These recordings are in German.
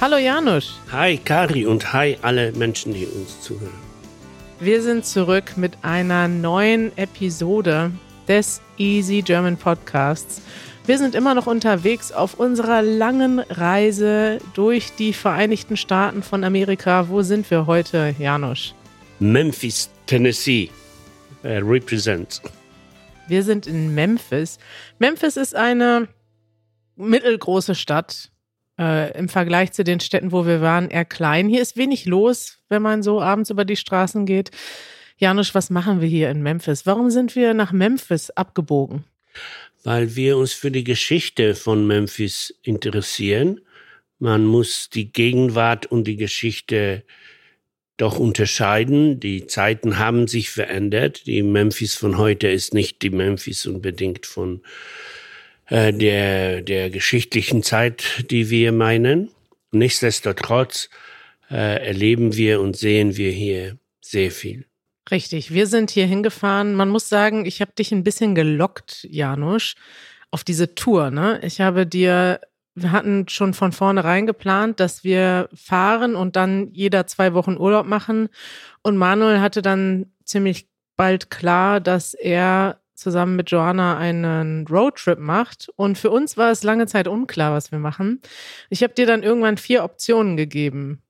Hallo Janusz. Hi Kari und hi alle Menschen, die uns zuhören. Wir sind zurück mit einer neuen Episode des Easy German Podcasts. Wir sind immer noch unterwegs auf unserer langen Reise durch die Vereinigten Staaten von Amerika. Wo sind wir heute, Janusz? Memphis, Tennessee. Uh, represents. Wir sind in Memphis. Memphis ist eine mittelgroße Stadt. Äh, Im Vergleich zu den Städten, wo wir waren, eher klein. Hier ist wenig los, wenn man so abends über die Straßen geht. Janusz, was machen wir hier in Memphis? Warum sind wir nach Memphis abgebogen? Weil wir uns für die Geschichte von Memphis interessieren. Man muss die Gegenwart und die Geschichte doch unterscheiden. Die Zeiten haben sich verändert. Die Memphis von heute ist nicht die Memphis unbedingt von äh, der, der geschichtlichen Zeit, die wir meinen. Nichtsdestotrotz äh, erleben wir und sehen wir hier sehr viel. Richtig, wir sind hier hingefahren. Man muss sagen, ich habe dich ein bisschen gelockt, Janusz, auf diese Tour. Ne? Ich habe dir, wir hatten schon von vornherein geplant, dass wir fahren und dann jeder zwei Wochen Urlaub machen. Und Manuel hatte dann ziemlich bald klar, dass er zusammen mit Joanna einen Roadtrip macht. Und für uns war es lange Zeit unklar, was wir machen. Ich habe dir dann irgendwann vier Optionen gegeben.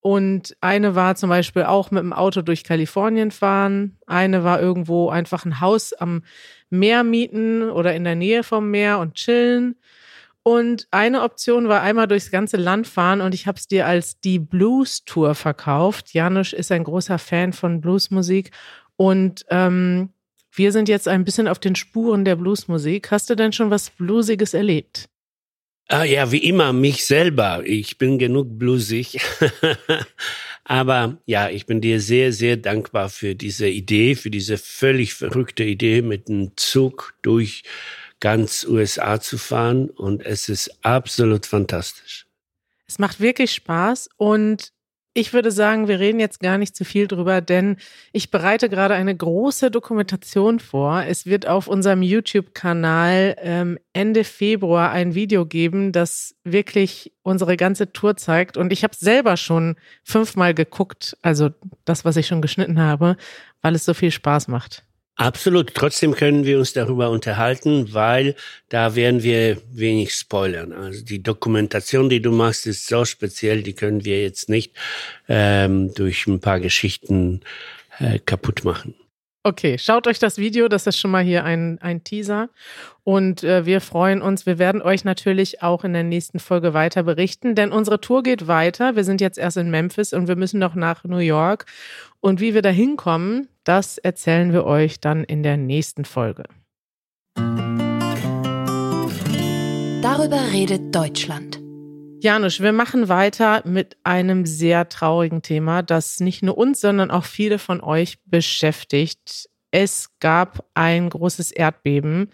Und eine war zum Beispiel auch mit dem Auto durch Kalifornien fahren. Eine war irgendwo einfach ein Haus am Meer mieten oder in der Nähe vom Meer und chillen. Und eine Option war einmal durchs ganze Land fahren und ich habe es dir als die Blues Tour verkauft. Janusz ist ein großer Fan von Bluesmusik und ähm, wir sind jetzt ein bisschen auf den Spuren der Bluesmusik. Hast du denn schon was Bluesiges erlebt? Ah, ja, wie immer, mich selber. Ich bin genug bluesig. Aber ja, ich bin dir sehr, sehr dankbar für diese Idee, für diese völlig verrückte Idee, mit einem Zug durch ganz USA zu fahren. Und es ist absolut fantastisch. Es macht wirklich Spaß und ich würde sagen, wir reden jetzt gar nicht zu viel drüber, denn ich bereite gerade eine große Dokumentation vor. Es wird auf unserem YouTube-Kanal ähm, Ende Februar ein Video geben, das wirklich unsere ganze Tour zeigt. Und ich habe selber schon fünfmal geguckt, also das, was ich schon geschnitten habe, weil es so viel Spaß macht. Absolut. Trotzdem können wir uns darüber unterhalten, weil da werden wir wenig spoilern. Also die Dokumentation, die du machst, ist so speziell, die können wir jetzt nicht ähm, durch ein paar Geschichten äh, kaputt machen. Okay, schaut euch das Video, das ist schon mal hier ein, ein Teaser. Und äh, wir freuen uns. Wir werden euch natürlich auch in der nächsten Folge weiter berichten, denn unsere Tour geht weiter. Wir sind jetzt erst in Memphis und wir müssen noch nach New York. Und wie wir da hinkommen, das erzählen wir euch dann in der nächsten Folge. Darüber redet Deutschland. Janusz, wir machen weiter mit einem sehr traurigen Thema, das nicht nur uns, sondern auch viele von euch beschäftigt. Es gab ein großes Erdbeben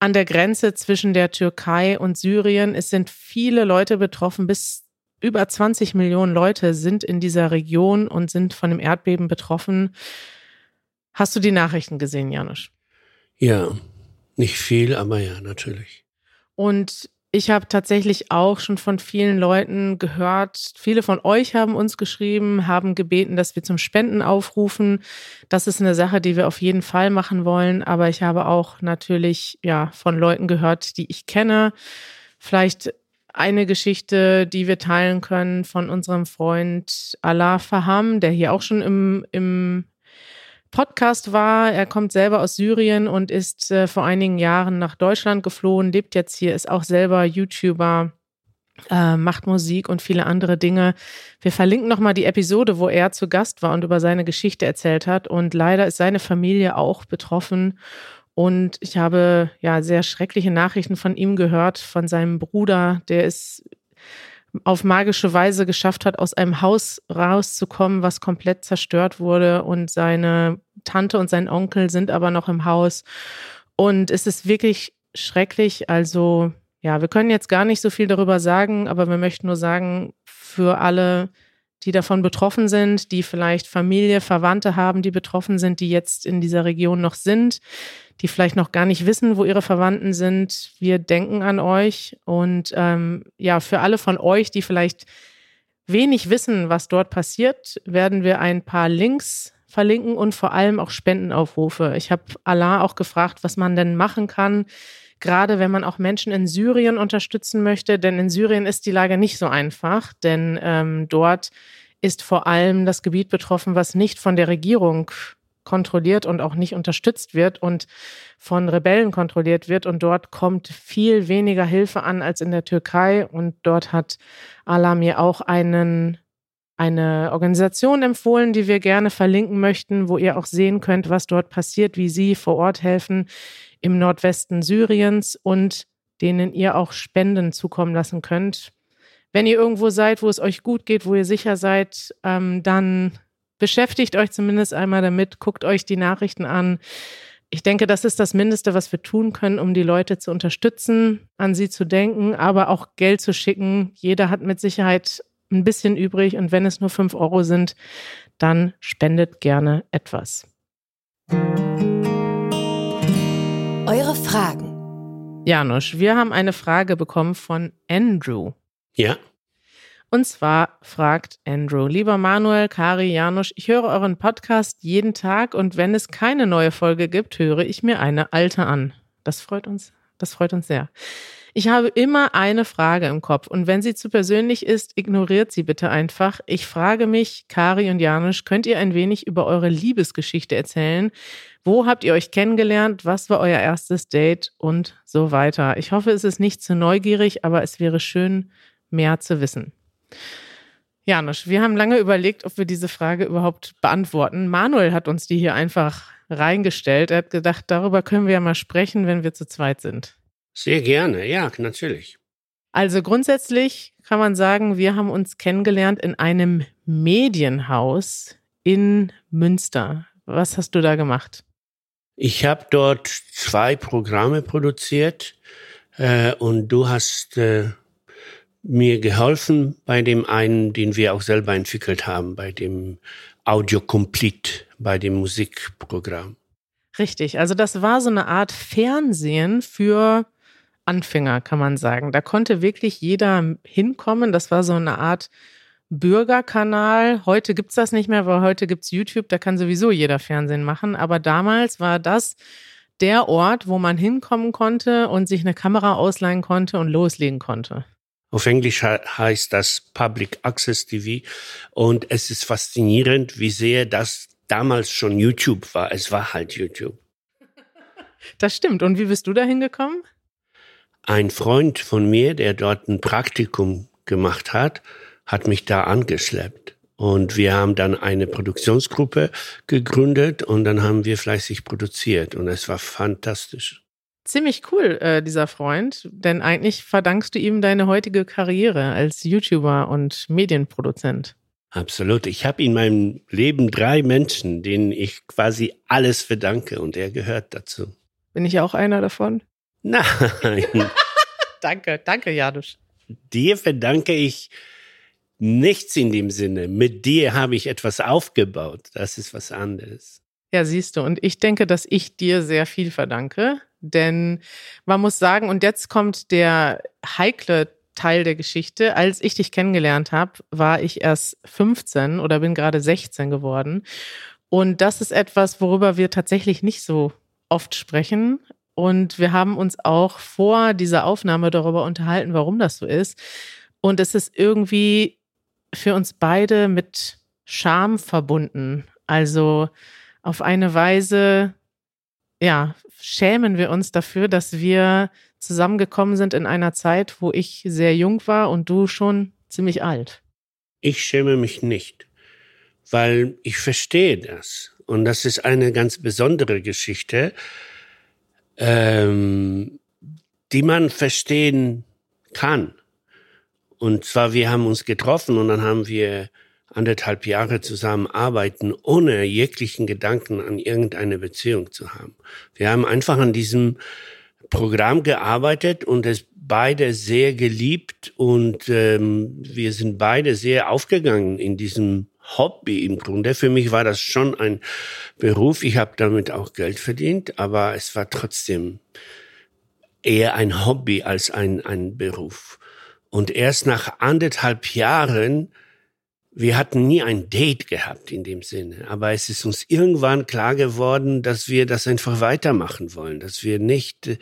an der Grenze zwischen der Türkei und Syrien. Es sind viele Leute betroffen. Bis über 20 Millionen Leute sind in dieser Region und sind von dem Erdbeben betroffen. Hast du die Nachrichten gesehen, Janusz? Ja, nicht viel, aber ja, natürlich. Und ich habe tatsächlich auch schon von vielen Leuten gehört, viele von euch haben uns geschrieben, haben gebeten, dass wir zum Spenden aufrufen. Das ist eine Sache, die wir auf jeden Fall machen wollen. Aber ich habe auch natürlich ja von Leuten gehört, die ich kenne. Vielleicht eine Geschichte, die wir teilen können von unserem Freund Allah Faham, der hier auch schon im, im Podcast war. Er kommt selber aus Syrien und ist äh, vor einigen Jahren nach Deutschland geflohen, lebt jetzt hier, ist auch selber YouTuber. Äh, macht Musik und viele andere Dinge. Wir verlinken nochmal die Episode, wo er zu Gast war und über seine Geschichte erzählt hat. Und leider ist seine Familie auch betroffen. Und ich habe ja sehr schreckliche Nachrichten von ihm gehört, von seinem Bruder, der ist auf magische Weise geschafft hat, aus einem Haus rauszukommen, was komplett zerstört wurde. Und seine Tante und sein Onkel sind aber noch im Haus. Und es ist wirklich schrecklich. Also, ja, wir können jetzt gar nicht so viel darüber sagen, aber wir möchten nur sagen, für alle die davon betroffen sind, die vielleicht Familie, Verwandte haben, die betroffen sind, die jetzt in dieser Region noch sind, die vielleicht noch gar nicht wissen, wo ihre Verwandten sind. Wir denken an euch und ähm, ja, für alle von euch, die vielleicht wenig wissen, was dort passiert, werden wir ein paar Links verlinken und vor allem auch Spendenaufrufe. Ich habe Allah auch gefragt, was man denn machen kann, gerade wenn man auch Menschen in Syrien unterstützen möchte, denn in Syrien ist die Lage nicht so einfach, denn ähm, dort ist vor allem das Gebiet betroffen, was nicht von der Regierung kontrolliert und auch nicht unterstützt wird und von Rebellen kontrolliert wird. Und dort kommt viel weniger Hilfe an als in der Türkei. Und dort hat Allah mir auch einen, eine Organisation empfohlen, die wir gerne verlinken möchten, wo ihr auch sehen könnt, was dort passiert, wie sie vor Ort helfen im Nordwesten Syriens und denen ihr auch Spenden zukommen lassen könnt. Wenn ihr irgendwo seid, wo es euch gut geht, wo ihr sicher seid, ähm, dann beschäftigt euch zumindest einmal damit, guckt euch die Nachrichten an. Ich denke, das ist das Mindeste, was wir tun können, um die Leute zu unterstützen, an sie zu denken, aber auch Geld zu schicken. Jeder hat mit Sicherheit ein bisschen übrig und wenn es nur fünf Euro sind, dann spendet gerne etwas. Eure Fragen. Janusz, wir haben eine Frage bekommen von Andrew. Ja. Und zwar fragt Andrew, lieber Manuel, Kari, Janusz, ich höre euren Podcast jeden Tag und wenn es keine neue Folge gibt, höre ich mir eine alte an. Das freut uns, das freut uns sehr. Ich habe immer eine Frage im Kopf und wenn sie zu persönlich ist, ignoriert sie bitte einfach. Ich frage mich, Kari und Janusz, könnt ihr ein wenig über eure Liebesgeschichte erzählen? Wo habt ihr euch kennengelernt? Was war euer erstes Date und so weiter? Ich hoffe, es ist nicht zu neugierig, aber es wäre schön, mehr zu wissen. Janusz, wir haben lange überlegt, ob wir diese Frage überhaupt beantworten. Manuel hat uns die hier einfach reingestellt. Er hat gedacht, darüber können wir ja mal sprechen, wenn wir zu zweit sind. Sehr gerne, ja, natürlich. Also grundsätzlich kann man sagen, wir haben uns kennengelernt in einem Medienhaus in Münster. Was hast du da gemacht? Ich habe dort zwei Programme produziert äh, und du hast äh, mir geholfen bei dem einen, den wir auch selber entwickelt haben, bei dem Audio Complete, bei dem Musikprogramm. Richtig, also das war so eine Art Fernsehen für Anfänger, kann man sagen. Da konnte wirklich jeder hinkommen. Das war so eine Art Bürgerkanal. Heute gibt's das nicht mehr, weil heute gibt's YouTube, da kann sowieso jeder Fernsehen machen. Aber damals war das der Ort, wo man hinkommen konnte und sich eine Kamera ausleihen konnte und loslegen konnte. Auf Englisch heißt das Public Access TV. Und es ist faszinierend, wie sehr das damals schon YouTube war. Es war halt YouTube. Das stimmt. Und wie bist du da hingekommen? Ein Freund von mir, der dort ein Praktikum gemacht hat, hat mich da angeschleppt. Und wir haben dann eine Produktionsgruppe gegründet und dann haben wir fleißig produziert und es war fantastisch. Ziemlich cool, äh, dieser Freund, denn eigentlich verdankst du ihm deine heutige Karriere als YouTuber und Medienproduzent. Absolut. Ich habe in meinem Leben drei Menschen, denen ich quasi alles verdanke und er gehört dazu. Bin ich auch einer davon? Nein. Danke, danke, Janusz. Dir verdanke ich nichts in dem Sinne. Mit dir habe ich etwas aufgebaut. Das ist was anderes. Ja, siehst du. Und ich denke, dass ich dir sehr viel verdanke. Denn man muss sagen, und jetzt kommt der heikle Teil der Geschichte. Als ich dich kennengelernt habe, war ich erst 15 oder bin gerade 16 geworden. Und das ist etwas, worüber wir tatsächlich nicht so oft sprechen. Und wir haben uns auch vor dieser Aufnahme darüber unterhalten, warum das so ist. Und es ist irgendwie für uns beide mit Scham verbunden. Also auf eine Weise, ja, schämen wir uns dafür, dass wir zusammengekommen sind in einer Zeit, wo ich sehr jung war und du schon ziemlich alt. Ich schäme mich nicht, weil ich verstehe das. Und das ist eine ganz besondere Geschichte, ähm, die man verstehen kann. Und zwar, wir haben uns getroffen und dann haben wir anderthalb Jahre zusammenarbeiten, ohne jeglichen Gedanken an irgendeine Beziehung zu haben. Wir haben einfach an diesem Programm gearbeitet und es beide sehr geliebt und ähm, wir sind beide sehr aufgegangen in diesem Hobby im Grunde. Für mich war das schon ein Beruf. Ich habe damit auch Geld verdient, aber es war trotzdem eher ein Hobby als ein, ein Beruf. Und erst nach anderthalb Jahren, wir hatten nie ein Date gehabt in dem Sinne, aber es ist uns irgendwann klar geworden, dass wir das einfach weitermachen wollen, dass wir nicht äh,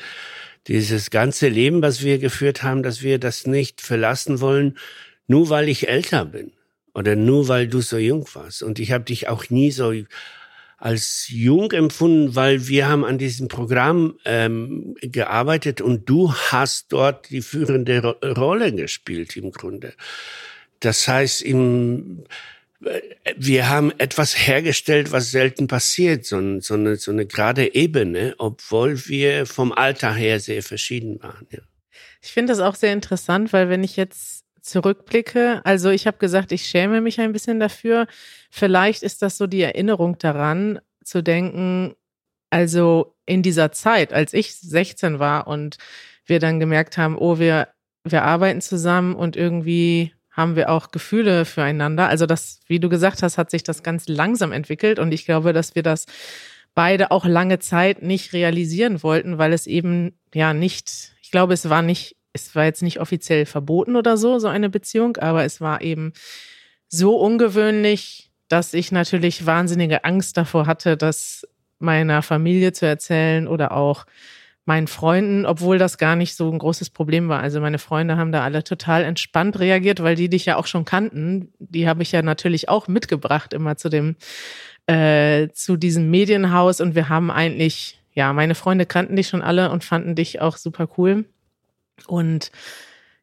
dieses ganze Leben, was wir geführt haben, dass wir das nicht verlassen wollen, nur weil ich älter bin oder nur weil du so jung warst. Und ich habe dich auch nie so als jung empfunden, weil wir haben an diesem Programm ähm, gearbeitet und du hast dort die führende Ro Rolle gespielt im Grunde. Das heißt, im, äh, wir haben etwas hergestellt, was selten passiert, so, so, eine, so eine gerade Ebene, obwohl wir vom Alter her sehr verschieden waren. Ja. Ich finde das auch sehr interessant, weil wenn ich jetzt zurückblicke, also ich habe gesagt, ich schäme mich ein bisschen dafür. Vielleicht ist das so die Erinnerung daran, zu denken, also in dieser Zeit, als ich 16 war und wir dann gemerkt haben, oh, wir, wir arbeiten zusammen und irgendwie haben wir auch Gefühle füreinander. Also das, wie du gesagt hast, hat sich das ganz langsam entwickelt und ich glaube, dass wir das beide auch lange Zeit nicht realisieren wollten, weil es eben ja nicht, ich glaube, es war nicht es war jetzt nicht offiziell verboten oder so, so eine Beziehung, aber es war eben so ungewöhnlich, dass ich natürlich wahnsinnige Angst davor hatte, das meiner Familie zu erzählen oder auch meinen Freunden, obwohl das gar nicht so ein großes Problem war. Also meine Freunde haben da alle total entspannt reagiert, weil die dich ja auch schon kannten. Die habe ich ja natürlich auch mitgebracht immer zu dem äh, zu diesem Medienhaus und wir haben eigentlich ja meine Freunde kannten dich schon alle und fanden dich auch super cool. Und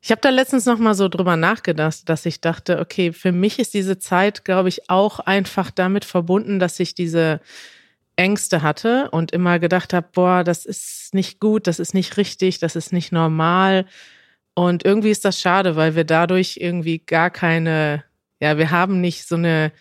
ich habe da letztens noch mal so drüber nachgedacht, dass ich dachte, okay, für mich ist diese Zeit, glaube ich, auch einfach damit verbunden, dass ich diese Ängste hatte und immer gedacht habe, boah, das ist nicht gut, das ist nicht richtig, das ist nicht normal. Und irgendwie ist das schade, weil wir dadurch irgendwie gar keine, ja, wir haben nicht so eine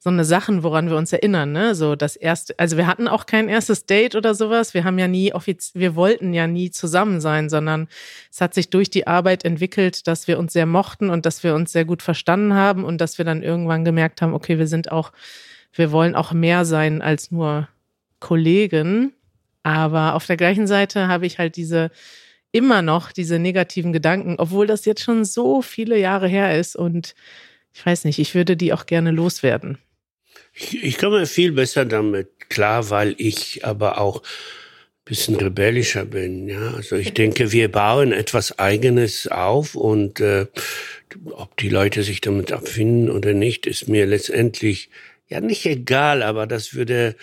so eine Sachen, woran wir uns erinnern, ne? So das erste, also wir hatten auch kein erstes Date oder sowas. Wir haben ja nie offiziell, wir wollten ja nie zusammen sein, sondern es hat sich durch die Arbeit entwickelt, dass wir uns sehr mochten und dass wir uns sehr gut verstanden haben und dass wir dann irgendwann gemerkt haben, okay, wir sind auch, wir wollen auch mehr sein als nur Kollegen. Aber auf der gleichen Seite habe ich halt diese immer noch diese negativen Gedanken, obwohl das jetzt schon so viele Jahre her ist und ich weiß nicht, ich würde die auch gerne loswerden. Ich, ich komme viel besser damit klar, weil ich aber auch ein bisschen rebellischer bin. Ja, also ich denke, wir bauen etwas Eigenes auf und äh, ob die Leute sich damit abfinden oder nicht, ist mir letztendlich ja nicht egal, aber das würde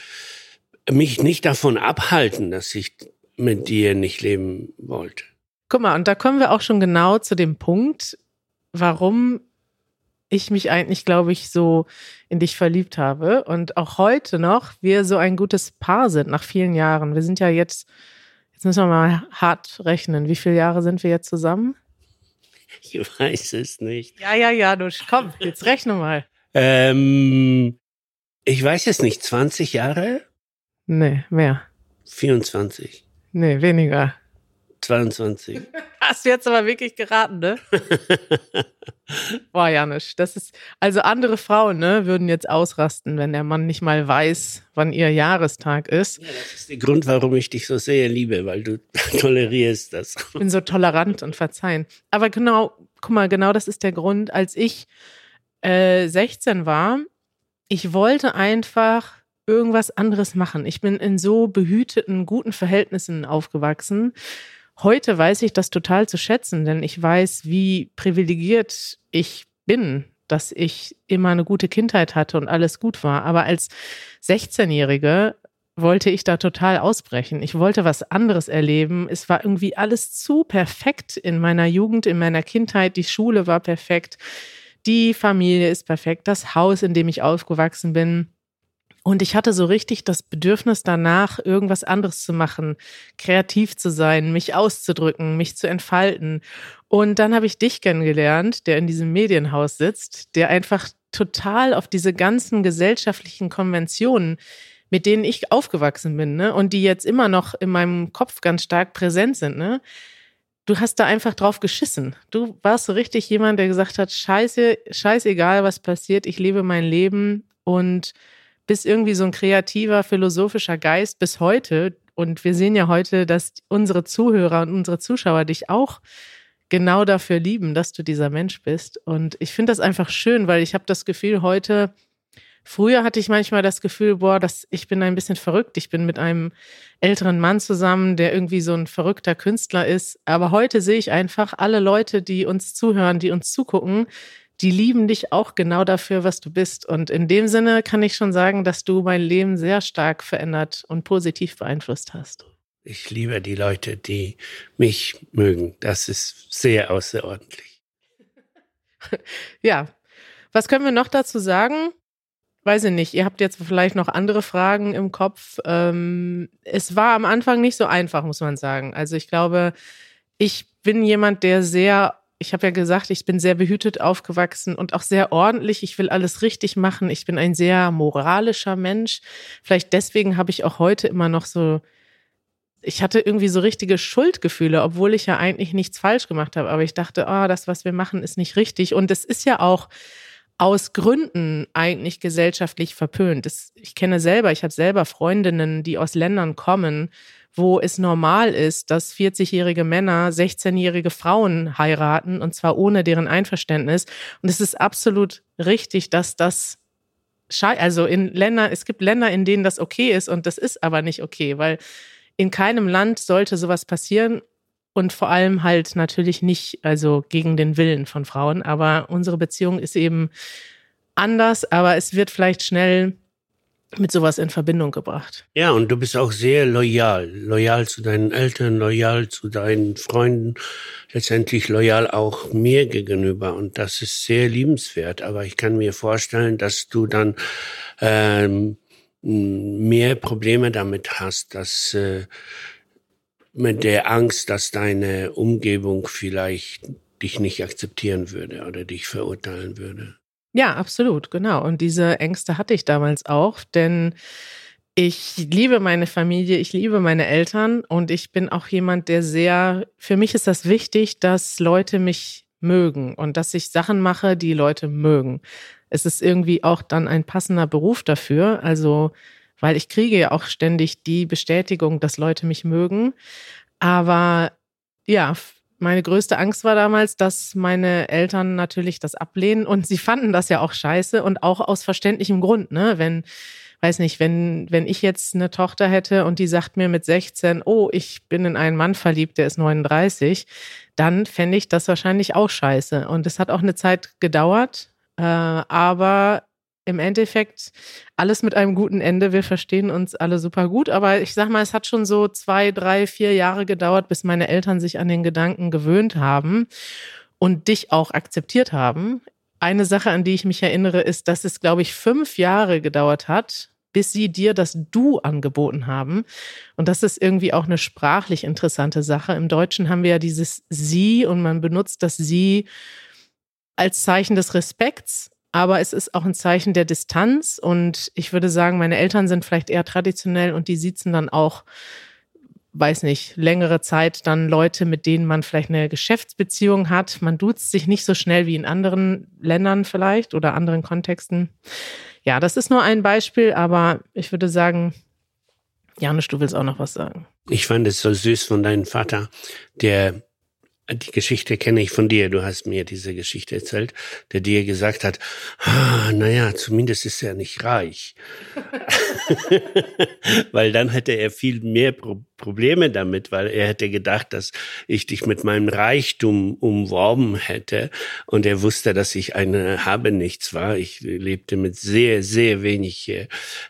mich nicht davon abhalten, dass ich mit dir nicht leben wollte. Guck mal, und da kommen wir auch schon genau zu dem Punkt, warum ich mich eigentlich, glaube ich, so in dich verliebt habe und auch heute noch wir so ein gutes Paar sind nach vielen Jahren. Wir sind ja jetzt, jetzt müssen wir mal hart rechnen. Wie viele Jahre sind wir jetzt zusammen? Ich weiß es nicht. Ja, ja, ja, du komm, jetzt rechne mal. Ähm, ich weiß es nicht. 20 Jahre? Nee, mehr. 24. Nee, weniger. 22. Hast du jetzt aber wirklich geraten, ne? Boah, Janusz, das ist, also andere Frauen, ne, würden jetzt ausrasten, wenn der Mann nicht mal weiß, wann ihr Jahrestag ist. Ja, das ist der Grund, warum ich dich so sehr liebe, weil du tolerierst das. Ich bin so tolerant und verzeihen. Aber genau, guck mal, genau das ist der Grund, als ich äh, 16 war, ich wollte einfach irgendwas anderes machen. Ich bin in so behüteten, guten Verhältnissen aufgewachsen Heute weiß ich das total zu schätzen, denn ich weiß, wie privilegiert ich bin, dass ich immer eine gute Kindheit hatte und alles gut war. Aber als 16-Jährige wollte ich da total ausbrechen. Ich wollte was anderes erleben. Es war irgendwie alles zu perfekt in meiner Jugend, in meiner Kindheit. Die Schule war perfekt. Die Familie ist perfekt. Das Haus, in dem ich aufgewachsen bin. Und ich hatte so richtig das Bedürfnis danach, irgendwas anderes zu machen, kreativ zu sein, mich auszudrücken, mich zu entfalten. Und dann habe ich dich kennengelernt, der in diesem Medienhaus sitzt, der einfach total auf diese ganzen gesellschaftlichen Konventionen mit denen ich aufgewachsen bin, ne? Und die jetzt immer noch in meinem Kopf ganz stark präsent sind, ne? Du hast da einfach drauf geschissen. Du warst so richtig jemand, der gesagt hat, scheiße, scheißegal, was passiert, ich lebe mein Leben und bist irgendwie so ein kreativer, philosophischer Geist bis heute. Und wir sehen ja heute, dass unsere Zuhörer und unsere Zuschauer dich auch genau dafür lieben, dass du dieser Mensch bist. Und ich finde das einfach schön, weil ich habe das Gefühl, heute Früher hatte ich manchmal das Gefühl, boah, das, ich bin ein bisschen verrückt. Ich bin mit einem älteren Mann zusammen, der irgendwie so ein verrückter Künstler ist. Aber heute sehe ich einfach alle Leute, die uns zuhören, die uns zugucken, die lieben dich auch genau dafür, was du bist. Und in dem Sinne kann ich schon sagen, dass du mein Leben sehr stark verändert und positiv beeinflusst hast. Ich liebe die Leute, die mich mögen. Das ist sehr außerordentlich. ja. Was können wir noch dazu sagen? weiß ich nicht, ihr habt jetzt vielleicht noch andere Fragen im Kopf. Ähm, es war am Anfang nicht so einfach, muss man sagen. Also ich glaube, ich bin jemand, der sehr, ich habe ja gesagt, ich bin sehr behütet aufgewachsen und auch sehr ordentlich. Ich will alles richtig machen. Ich bin ein sehr moralischer Mensch. Vielleicht deswegen habe ich auch heute immer noch so ich hatte irgendwie so richtige Schuldgefühle, obwohl ich ja eigentlich nichts falsch gemacht habe. Aber ich dachte, oh, das, was wir machen, ist nicht richtig. Und es ist ja auch aus Gründen eigentlich gesellschaftlich verpönt. Das, ich kenne selber, ich habe selber Freundinnen, die aus Ländern kommen, wo es normal ist, dass 40-jährige Männer 16-jährige Frauen heiraten und zwar ohne deren Einverständnis. Und es ist absolut richtig, dass das also in Ländern, es gibt Länder, in denen das okay ist und das ist aber nicht okay, weil in keinem Land sollte sowas passieren und vor allem halt natürlich nicht, also gegen den Willen von Frauen. Aber unsere Beziehung ist eben anders, aber es wird vielleicht schnell mit sowas in Verbindung gebracht. Ja, und du bist auch sehr loyal. Loyal zu deinen Eltern, loyal zu deinen Freunden, letztendlich loyal auch mir gegenüber. Und das ist sehr liebenswert. Aber ich kann mir vorstellen, dass du dann ähm, mehr Probleme damit hast, dass äh, mit der Angst, dass deine Umgebung vielleicht dich nicht akzeptieren würde oder dich verurteilen würde. Ja, absolut, genau. Und diese Ängste hatte ich damals auch, denn ich liebe meine Familie, ich liebe meine Eltern und ich bin auch jemand, der sehr, für mich ist das wichtig, dass Leute mich mögen und dass ich Sachen mache, die Leute mögen. Es ist irgendwie auch dann ein passender Beruf dafür. Also weil ich kriege ja auch ständig die Bestätigung, dass Leute mich mögen. Aber ja, meine größte Angst war damals, dass meine Eltern natürlich das ablehnen und sie fanden das ja auch scheiße und auch aus verständlichem Grund, ne? Wenn, weiß nicht, wenn, wenn ich jetzt eine Tochter hätte und die sagt mir mit 16, oh, ich bin in einen Mann verliebt, der ist 39, dann fände ich das wahrscheinlich auch scheiße. Und es hat auch eine Zeit gedauert, äh, aber im Endeffekt alles mit einem guten Ende. Wir verstehen uns alle super gut. Aber ich sag mal, es hat schon so zwei, drei, vier Jahre gedauert, bis meine Eltern sich an den Gedanken gewöhnt haben und dich auch akzeptiert haben. Eine Sache, an die ich mich erinnere, ist, dass es, glaube ich, fünf Jahre gedauert hat, bis sie dir das Du angeboten haben. Und das ist irgendwie auch eine sprachlich interessante Sache. Im Deutschen haben wir ja dieses Sie und man benutzt das Sie als Zeichen des Respekts aber es ist auch ein Zeichen der Distanz und ich würde sagen, meine Eltern sind vielleicht eher traditionell und die sitzen dann auch, weiß nicht, längere Zeit dann Leute, mit denen man vielleicht eine Geschäftsbeziehung hat. Man duzt sich nicht so schnell wie in anderen Ländern vielleicht oder anderen Kontexten. Ja, das ist nur ein Beispiel, aber ich würde sagen, Janusz, du willst auch noch was sagen. Ich fand es so süß von deinem Vater, der die Geschichte kenne ich von dir. Du hast mir diese Geschichte erzählt, der dir gesagt hat, ah, naja, zumindest ist er nicht reich. weil dann hätte er viel mehr Pro Probleme damit, weil er hätte gedacht, dass ich dich mit meinem Reichtum umworben hätte. Und er wusste, dass ich eine habe nichts war. Ich lebte mit sehr, sehr wenig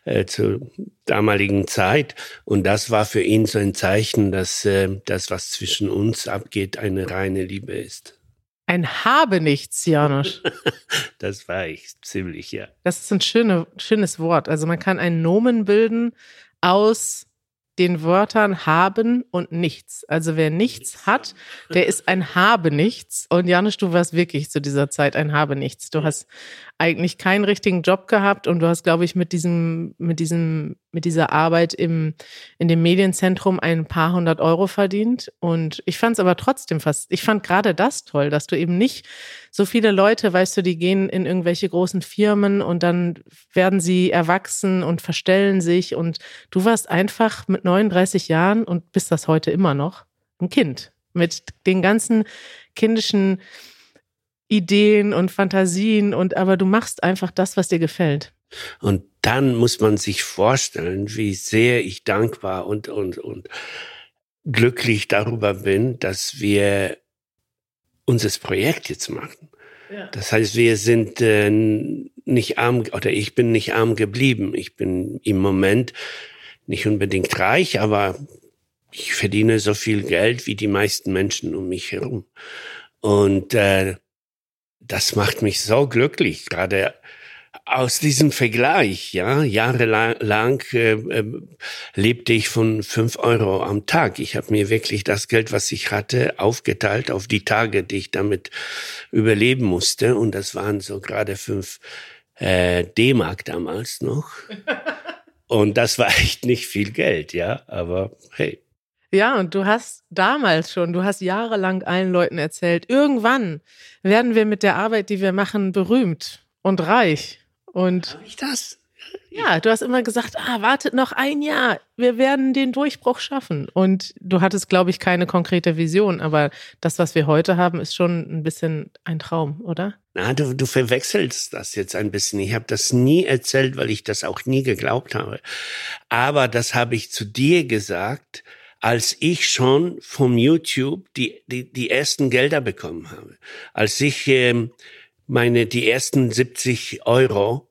äh, zur damaligen Zeit. Und das war für ihn so ein Zeichen, dass äh, das, was zwischen uns abgeht, eine reine Liebe ist. Ein habe nichts, Janusz. das war ich ziemlich, ja. Das ist ein schöne, schönes Wort. Also man kann einen Nomen bilden aus den Wörtern haben und nichts. Also wer nichts hat, der ist ein habe nichts. Und Janusz, du warst wirklich zu dieser Zeit ein habe nichts. Du hast eigentlich keinen richtigen Job gehabt und du hast, glaube ich, mit diesem, mit diesem mit dieser Arbeit im, in dem Medienzentrum ein paar hundert Euro verdient. Und ich fand es aber trotzdem fast, ich fand gerade das toll, dass du eben nicht so viele Leute, weißt du, die gehen in irgendwelche großen Firmen und dann werden sie erwachsen und verstellen sich. Und du warst einfach mit 39 Jahren und bist das heute immer noch ein Kind mit den ganzen kindischen Ideen und Fantasien und aber du machst einfach das, was dir gefällt. Und dann muss man sich vorstellen, wie sehr ich dankbar und, und, und glücklich darüber bin, dass wir unser Projekt jetzt machen. Ja. Das heißt, wir sind äh, nicht arm, oder ich bin nicht arm geblieben. Ich bin im Moment nicht unbedingt reich, aber ich verdiene so viel Geld wie die meisten Menschen um mich herum. Und äh, das macht mich so glücklich, gerade aus diesem Vergleich, ja, jahrelang äh, äh, lebte ich von fünf Euro am Tag. Ich habe mir wirklich das Geld, was ich hatte, aufgeteilt auf die Tage, die ich damit überleben musste. Und das waren so gerade fünf äh, D-Mark damals noch. Und das war echt nicht viel Geld, ja, aber hey. Ja, und du hast damals schon, du hast jahrelang allen Leuten erzählt, irgendwann werden wir mit der Arbeit, die wir machen, berühmt und reich. Und Hab ich das? Ja, du hast immer gesagt, ah, wartet noch ein Jahr, wir werden den Durchbruch schaffen. Und du hattest, glaube ich, keine konkrete Vision, aber das, was wir heute haben, ist schon ein bisschen ein Traum, oder? Na, du, du verwechselst das jetzt ein bisschen. Ich habe das nie erzählt, weil ich das auch nie geglaubt habe. Aber das habe ich zu dir gesagt, als ich schon vom YouTube die, die, die ersten Gelder bekommen habe. Als ich ähm, meine, die ersten 70 Euro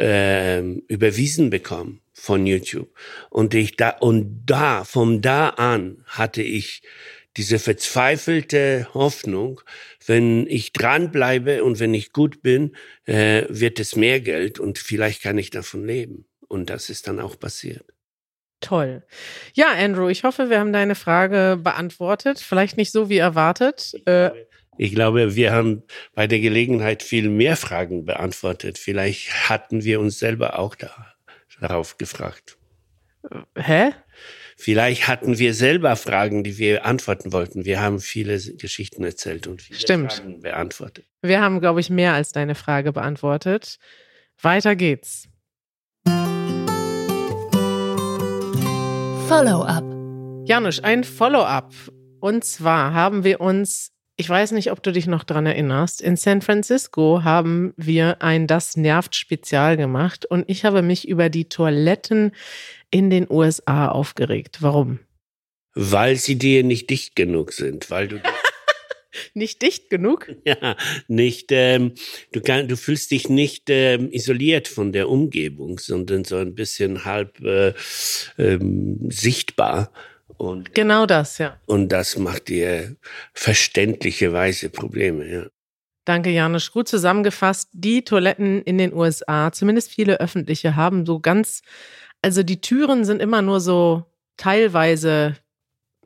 äh, überwiesen bekommen von YouTube. Und ich da, und da, vom da an hatte ich diese verzweifelte Hoffnung, wenn ich dranbleibe und wenn ich gut bin, äh, wird es mehr Geld und vielleicht kann ich davon leben. Und das ist dann auch passiert. Toll. Ja, Andrew, ich hoffe, wir haben deine Frage beantwortet. Vielleicht nicht so wie erwartet. Äh, ich glaube, wir haben bei der Gelegenheit viel mehr Fragen beantwortet. Vielleicht hatten wir uns selber auch da, darauf gefragt. Hä? Vielleicht hatten wir selber Fragen, die wir antworten wollten. Wir haben viele Geschichten erzählt und viele Stimmt. Fragen beantwortet. Wir haben, glaube ich, mehr als deine Frage beantwortet. Weiter geht's. Follow-up. Janusz, ein Follow-up. Und zwar haben wir uns, ich weiß nicht, ob du dich noch dran erinnerst, in San Francisco haben wir ein Das nervt Spezial gemacht und ich habe mich über die Toiletten in den USA aufgeregt. Warum? Weil sie dir nicht dicht genug sind, weil du nicht dicht genug? Ja, nicht, ähm, du, kann, du fühlst dich nicht ähm, isoliert von der Umgebung, sondern so ein bisschen halb äh, ähm, sichtbar. Und, genau das, ja. Und das macht dir verständlicherweise Probleme, ja. Danke, Janusz. Gut zusammengefasst. Die Toiletten in den USA, zumindest viele öffentliche, haben so ganz, also die Türen sind immer nur so teilweise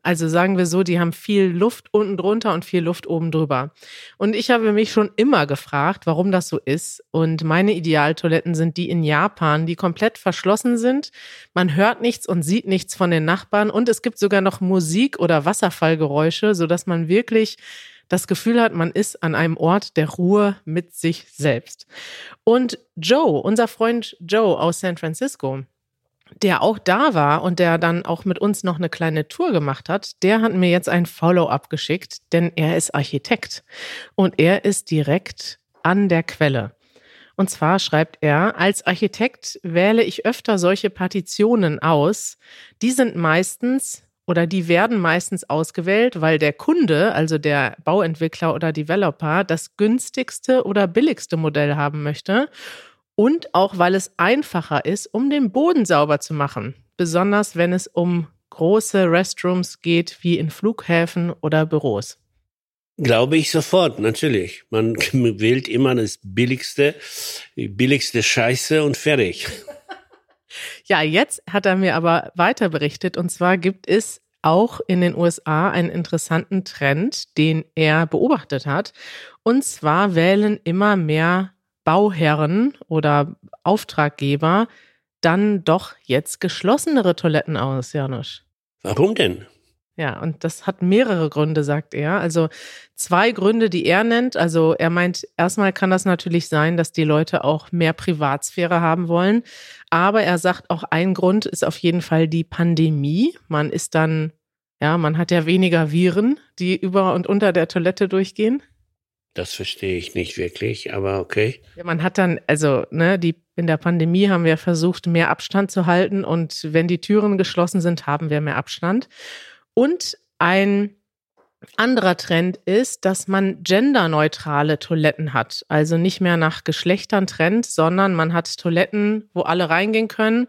also sagen wir so, die haben viel Luft unten drunter und viel Luft oben drüber. Und ich habe mich schon immer gefragt, warum das so ist. Und meine Idealtoiletten sind die in Japan, die komplett verschlossen sind. Man hört nichts und sieht nichts von den Nachbarn. Und es gibt sogar noch Musik oder Wasserfallgeräusche, sodass man wirklich das Gefühl hat, man ist an einem Ort der Ruhe mit sich selbst. Und Joe, unser Freund Joe aus San Francisco, der auch da war und der dann auch mit uns noch eine kleine Tour gemacht hat, der hat mir jetzt ein Follow-up geschickt, denn er ist Architekt und er ist direkt an der Quelle. Und zwar schreibt er, als Architekt wähle ich öfter solche Partitionen aus. Die sind meistens oder die werden meistens ausgewählt, weil der Kunde, also der Bauentwickler oder Developer, das günstigste oder billigste Modell haben möchte und auch weil es einfacher ist, um den Boden sauber zu machen, besonders wenn es um große Restrooms geht, wie in Flughäfen oder Büros. Glaube ich sofort, natürlich. Man wählt immer das billigste, die billigste Scheiße und fertig. ja, jetzt hat er mir aber weiter berichtet und zwar gibt es auch in den USA einen interessanten Trend, den er beobachtet hat. Und zwar wählen immer mehr Bauherren oder Auftraggeber dann doch jetzt geschlossenere Toiletten aus, Janusz. Warum denn? Ja, und das hat mehrere Gründe, sagt er. Also zwei Gründe, die er nennt. Also er meint, erstmal kann das natürlich sein, dass die Leute auch mehr Privatsphäre haben wollen. Aber er sagt auch, ein Grund ist auf jeden Fall die Pandemie. Man ist dann, ja, man hat ja weniger Viren, die über und unter der Toilette durchgehen. Das verstehe ich nicht wirklich, aber okay. Ja, man hat dann, also, ne, die, in der Pandemie haben wir versucht, mehr Abstand zu halten und wenn die Türen geschlossen sind, haben wir mehr Abstand. Und ein anderer Trend ist, dass man genderneutrale Toiletten hat. Also nicht mehr nach Geschlechtern trennt, sondern man hat Toiletten, wo alle reingehen können.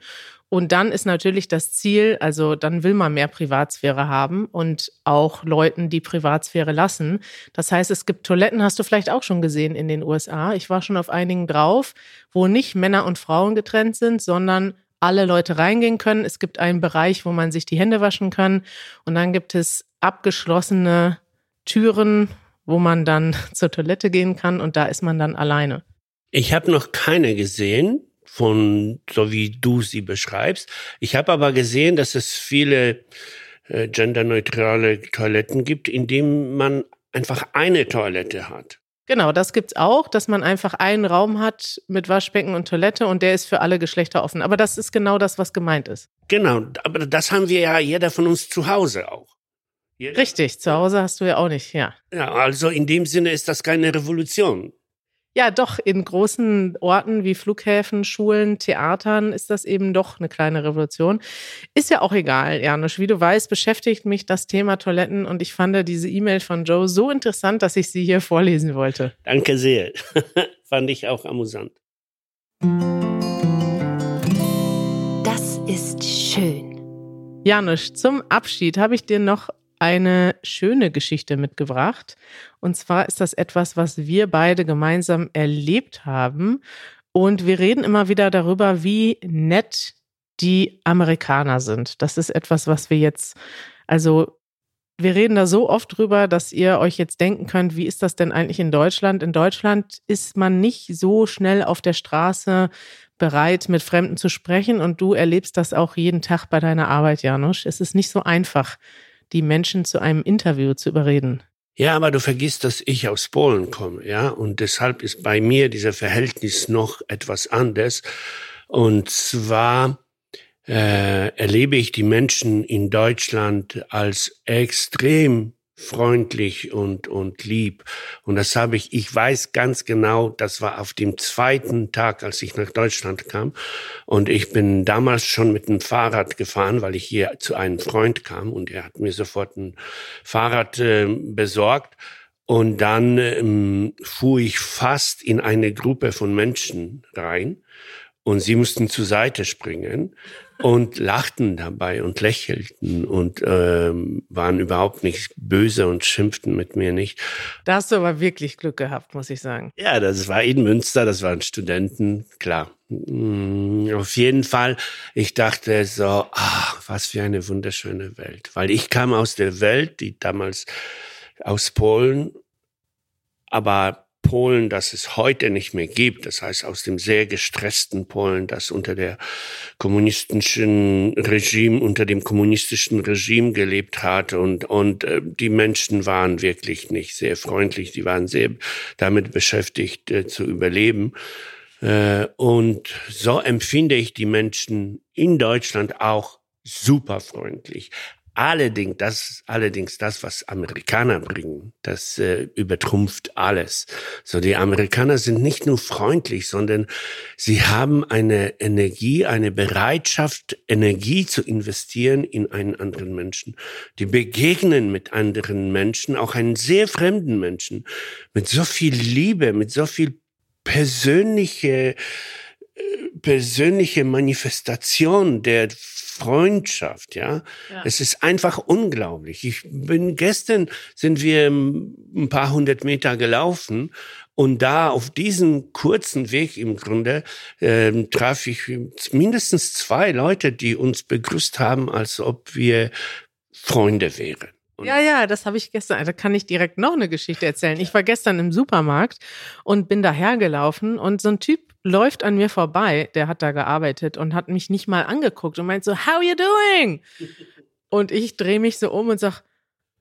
Und dann ist natürlich das Ziel, also dann will man mehr Privatsphäre haben und auch Leuten die Privatsphäre lassen. Das heißt, es gibt Toiletten, hast du vielleicht auch schon gesehen in den USA. Ich war schon auf einigen drauf, wo nicht Männer und Frauen getrennt sind, sondern alle Leute reingehen können. Es gibt einen Bereich, wo man sich die Hände waschen kann. Und dann gibt es abgeschlossene Türen, wo man dann zur Toilette gehen kann. Und da ist man dann alleine. Ich habe noch keine gesehen, von so wie du sie beschreibst. Ich habe aber gesehen, dass es viele äh, genderneutrale Toiletten gibt, in denen man einfach eine Toilette hat. Genau, das gibt's auch, dass man einfach einen Raum hat mit Waschbecken und Toilette und der ist für alle Geschlechter offen. Aber das ist genau das, was gemeint ist. Genau, aber das haben wir ja jeder von uns zu Hause auch. Jeder Richtig, zu Hause hast du ja auch nicht, ja. Ja, also in dem Sinne ist das keine Revolution. Ja, doch, in großen Orten wie Flughäfen, Schulen, Theatern ist das eben doch eine kleine Revolution. Ist ja auch egal, Janusz. Wie du weißt, beschäftigt mich das Thema Toiletten und ich fand diese E-Mail von Joe so interessant, dass ich sie hier vorlesen wollte. Danke sehr. fand ich auch amüsant. Das ist schön. Janusz, zum Abschied habe ich dir noch eine schöne Geschichte mitgebracht. Und zwar ist das etwas, was wir beide gemeinsam erlebt haben. Und wir reden immer wieder darüber, wie nett die Amerikaner sind. Das ist etwas, was wir jetzt, also wir reden da so oft drüber, dass ihr euch jetzt denken könnt, wie ist das denn eigentlich in Deutschland? In Deutschland ist man nicht so schnell auf der Straße bereit, mit Fremden zu sprechen und du erlebst das auch jeden Tag bei deiner Arbeit, Janusz. Es ist nicht so einfach, die Menschen zu einem Interview zu überreden. Ja, aber du vergisst, dass ich aus Polen komme, ja, und deshalb ist bei mir dieser Verhältnis noch etwas anders. Und zwar äh, erlebe ich die Menschen in Deutschland als extrem freundlich und, und lieb. Und das habe ich, ich weiß ganz genau, das war auf dem zweiten Tag, als ich nach Deutschland kam. Und ich bin damals schon mit dem Fahrrad gefahren, weil ich hier zu einem Freund kam und er hat mir sofort ein Fahrrad äh, besorgt. Und dann ähm, fuhr ich fast in eine Gruppe von Menschen rein und sie mussten zur Seite springen und lachten dabei und lächelten und ähm, waren überhaupt nicht böse und schimpften mit mir nicht. Da hast du aber wirklich Glück gehabt, muss ich sagen. Ja, das war in Münster, das waren Studenten, klar. Mm, auf jeden Fall, ich dachte so, ach, was für eine wunderschöne Welt. Weil ich kam aus der Welt, die damals aus Polen, aber Polen, das es heute nicht mehr gibt, das heißt aus dem sehr gestressten Polen, das unter der kommunistischen Regime, unter dem kommunistischen Regime gelebt hat und, und äh, die Menschen waren wirklich nicht sehr freundlich, die waren sehr damit beschäftigt äh, zu überleben. Äh, und so empfinde ich die Menschen in Deutschland auch super freundlich. Allerdings, das, allerdings das, was Amerikaner bringen, das äh, übertrumpft alles. So, die Amerikaner sind nicht nur freundlich, sondern sie haben eine Energie, eine Bereitschaft, Energie zu investieren in einen anderen Menschen. Die begegnen mit anderen Menschen, auch einen sehr fremden Menschen, mit so viel Liebe, mit so viel persönliche, äh, persönliche Manifestation der Freundschaft, ja? ja. Es ist einfach unglaublich. Ich bin gestern sind wir ein paar hundert Meter gelaufen und da auf diesem kurzen Weg im Grunde äh, traf ich mindestens zwei Leute, die uns begrüßt haben, als ob wir Freunde wären. Und ja, ja, das habe ich gestern. Da kann ich direkt noch eine Geschichte erzählen. Ich war gestern im Supermarkt und bin dahergelaufen und so ein Typ läuft an mir vorbei, der hat da gearbeitet und hat mich nicht mal angeguckt und meint so, how you doing? Und ich drehe mich so um und sag,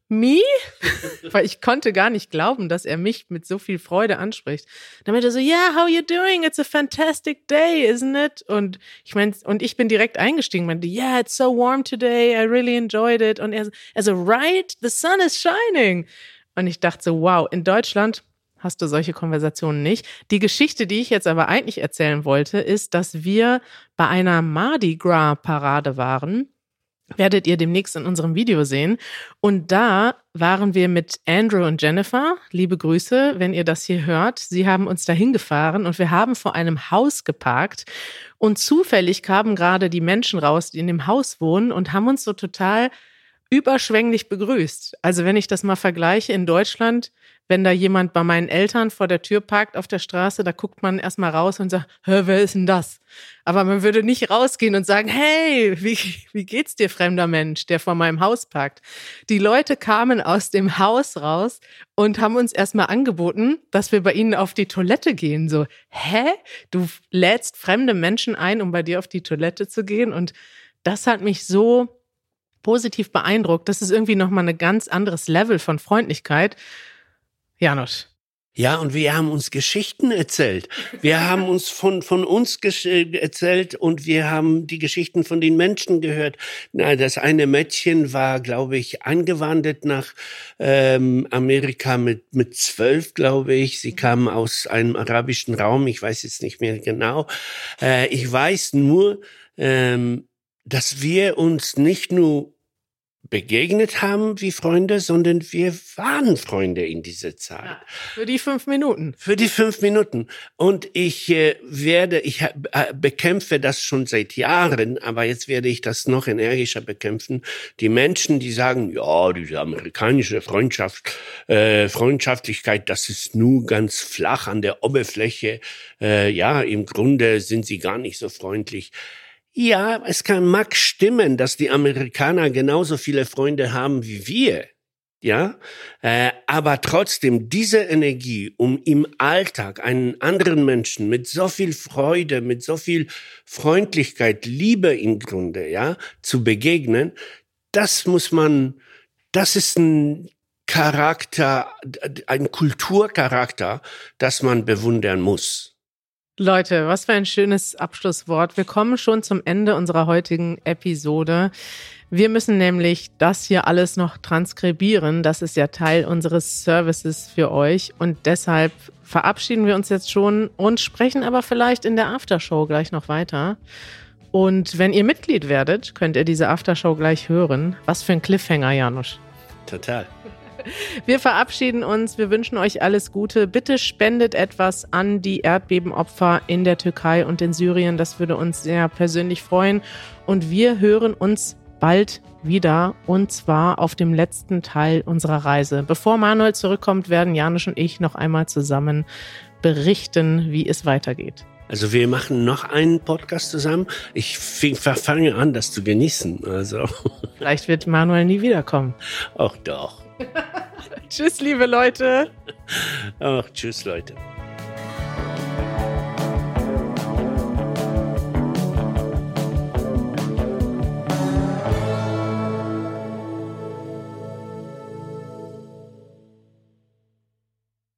me? Weil ich konnte gar nicht glauben, dass er mich mit so viel Freude anspricht. Dann meinte er so, yeah, how you doing? It's a fantastic day, isn't it? Und ich meine, und ich bin direkt eingestiegen, meinte, yeah, it's so warm today, I really enjoyed it. Und er, er so, right, the sun is shining. Und ich dachte so, wow, in Deutschland hast du solche Konversationen nicht. Die Geschichte, die ich jetzt aber eigentlich erzählen wollte, ist, dass wir bei einer Mardi Gras Parade waren werdet ihr demnächst in unserem Video sehen. Und da waren wir mit Andrew und Jennifer. Liebe Grüße, wenn ihr das hier hört. Sie haben uns dahin gefahren und wir haben vor einem Haus geparkt. Und zufällig kamen gerade die Menschen raus, die in dem Haus wohnen und haben uns so total überschwänglich begrüßt. Also wenn ich das mal vergleiche in Deutschland, wenn da jemand bei meinen Eltern vor der Tür parkt auf der Straße, da guckt man erstmal raus und sagt, hör, wer ist denn das? Aber man würde nicht rausgehen und sagen, hey, wie, wie geht's dir, fremder Mensch, der vor meinem Haus parkt? Die Leute kamen aus dem Haus raus und haben uns erstmal angeboten, dass wir bei ihnen auf die Toilette gehen. So, hä? Du lädst fremde Menschen ein, um bei dir auf die Toilette zu gehen? Und das hat mich so positiv beeindruckt. Das ist irgendwie nochmal ein ganz anderes Level von Freundlichkeit. Janusz. Ja, und wir haben uns Geschichten erzählt. Wir haben uns von, von uns erzählt und wir haben die Geschichten von den Menschen gehört. Na, das eine Mädchen war, glaube ich, angewandert nach ähm, Amerika mit, mit zwölf, glaube ich. Sie kam aus einem arabischen Raum, ich weiß jetzt nicht mehr genau. Äh, ich weiß nur, ähm, dass wir uns nicht nur begegnet haben wie Freunde, sondern wir waren Freunde in dieser Zeit. Ja, für die fünf Minuten. Für die fünf Minuten. Und ich äh, werde, ich äh, bekämpfe das schon seit Jahren, aber jetzt werde ich das noch energischer bekämpfen. Die Menschen, die sagen, ja, diese amerikanische Freundschaft, äh, Freundschaftlichkeit, das ist nur ganz flach an der Oberfläche. Äh, ja, im Grunde sind sie gar nicht so freundlich. Ja, es kann mag stimmen, dass die Amerikaner genauso viele Freunde haben wie wir. Ja, äh, aber trotzdem diese Energie, um im Alltag einen anderen Menschen mit so viel Freude, mit so viel Freundlichkeit, Liebe im Grunde, ja, zu begegnen, das muss man, das ist ein Charakter, ein Kulturcharakter, das man bewundern muss. Leute, was für ein schönes Abschlusswort. Wir kommen schon zum Ende unserer heutigen Episode. Wir müssen nämlich das hier alles noch transkribieren. Das ist ja Teil unseres Services für euch. Und deshalb verabschieden wir uns jetzt schon und sprechen aber vielleicht in der Aftershow gleich noch weiter. Und wenn ihr Mitglied werdet, könnt ihr diese Aftershow gleich hören. Was für ein Cliffhanger, Janusz. Total. Wir verabschieden uns. Wir wünschen euch alles Gute. Bitte spendet etwas an die Erdbebenopfer in der Türkei und in Syrien. Das würde uns sehr persönlich freuen. Und wir hören uns bald wieder und zwar auf dem letzten Teil unserer Reise. Bevor Manuel zurückkommt, werden Janusz und ich noch einmal zusammen berichten, wie es weitergeht. Also wir machen noch einen Podcast zusammen. Ich fange an, das zu genießen. Also. Vielleicht wird Manuel nie wiederkommen. Ach doch. Tschüss, liebe Leute. Ach, tschüss, Leute.